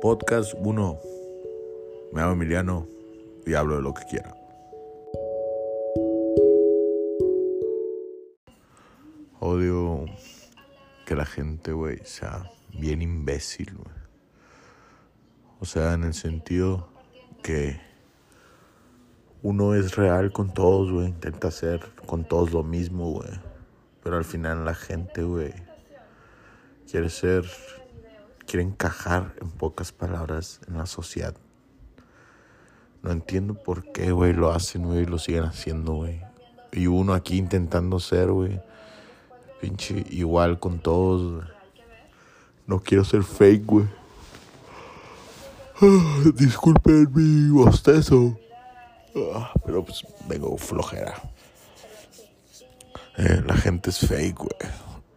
Podcast 1. Me llamo Emiliano y hablo de lo que quiera. Odio que la gente, güey, sea bien imbécil, güey. O sea, en el sentido que uno es real con todos, güey. Intenta hacer con todos lo mismo, güey. Pero al final la gente, güey, quiere ser, quiere encajar en pocas palabras en la sociedad. No entiendo por qué, güey, lo hacen, güey, lo siguen haciendo, güey. Y uno aquí intentando ser, güey, pinche igual con todos, güey. No quiero ser fake, güey. Ah, disculpen mi bostezo. Ah, pero pues vengo flojera. Eh, la gente es fake, güey.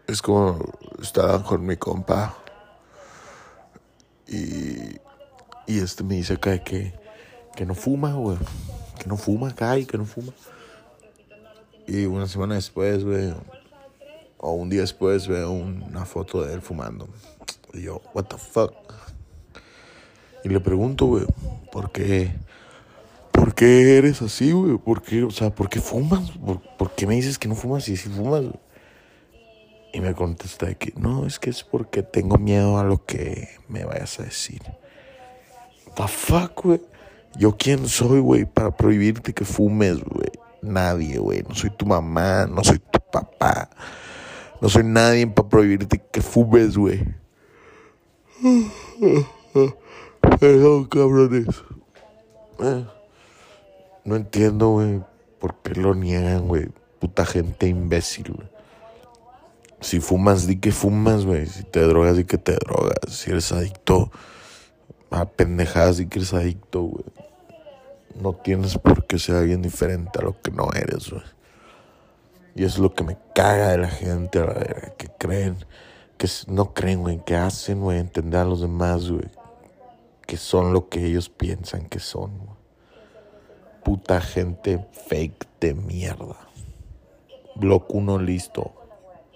Es como estaba con mi compa. Y, y este me dice acá que, que no fuma, güey. Que no fuma acá y que no fuma. Y una semana después, güey, o un día después, veo una foto de él fumando. Y yo, what the fuck. Y le pregunto, güey, ¿por qué? ¿Por qué eres así, güey? ¿Por qué, o sea, por qué fumas? ¿Por, qué me dices que no fumas y si fumas? Y me contesta que no, es que es porque tengo miedo a lo que me vayas a decir. The fuck, güey. ¿Yo quién soy, güey, para prohibirte que fumes, güey? Nadie, güey. No soy tu mamá, no soy tu papá. No soy nadie para prohibirte que fumes, güey. Perdón, cabrones. No entiendo, güey, por qué lo niegan, güey. Puta gente imbécil, güey. Si fumas, di que fumas, güey. Si te drogas, di que te drogas. Si eres adicto a pendejadas, di que eres adicto, güey. No tienes por qué ser alguien diferente a lo que no eres, güey. Y es lo que me caga de la gente, a la verga, que creen, que no creen, güey, que hacen, güey, entender a los demás, güey, que son lo que ellos piensan que son, güey. Puta gente fake de mierda. Block uno listo.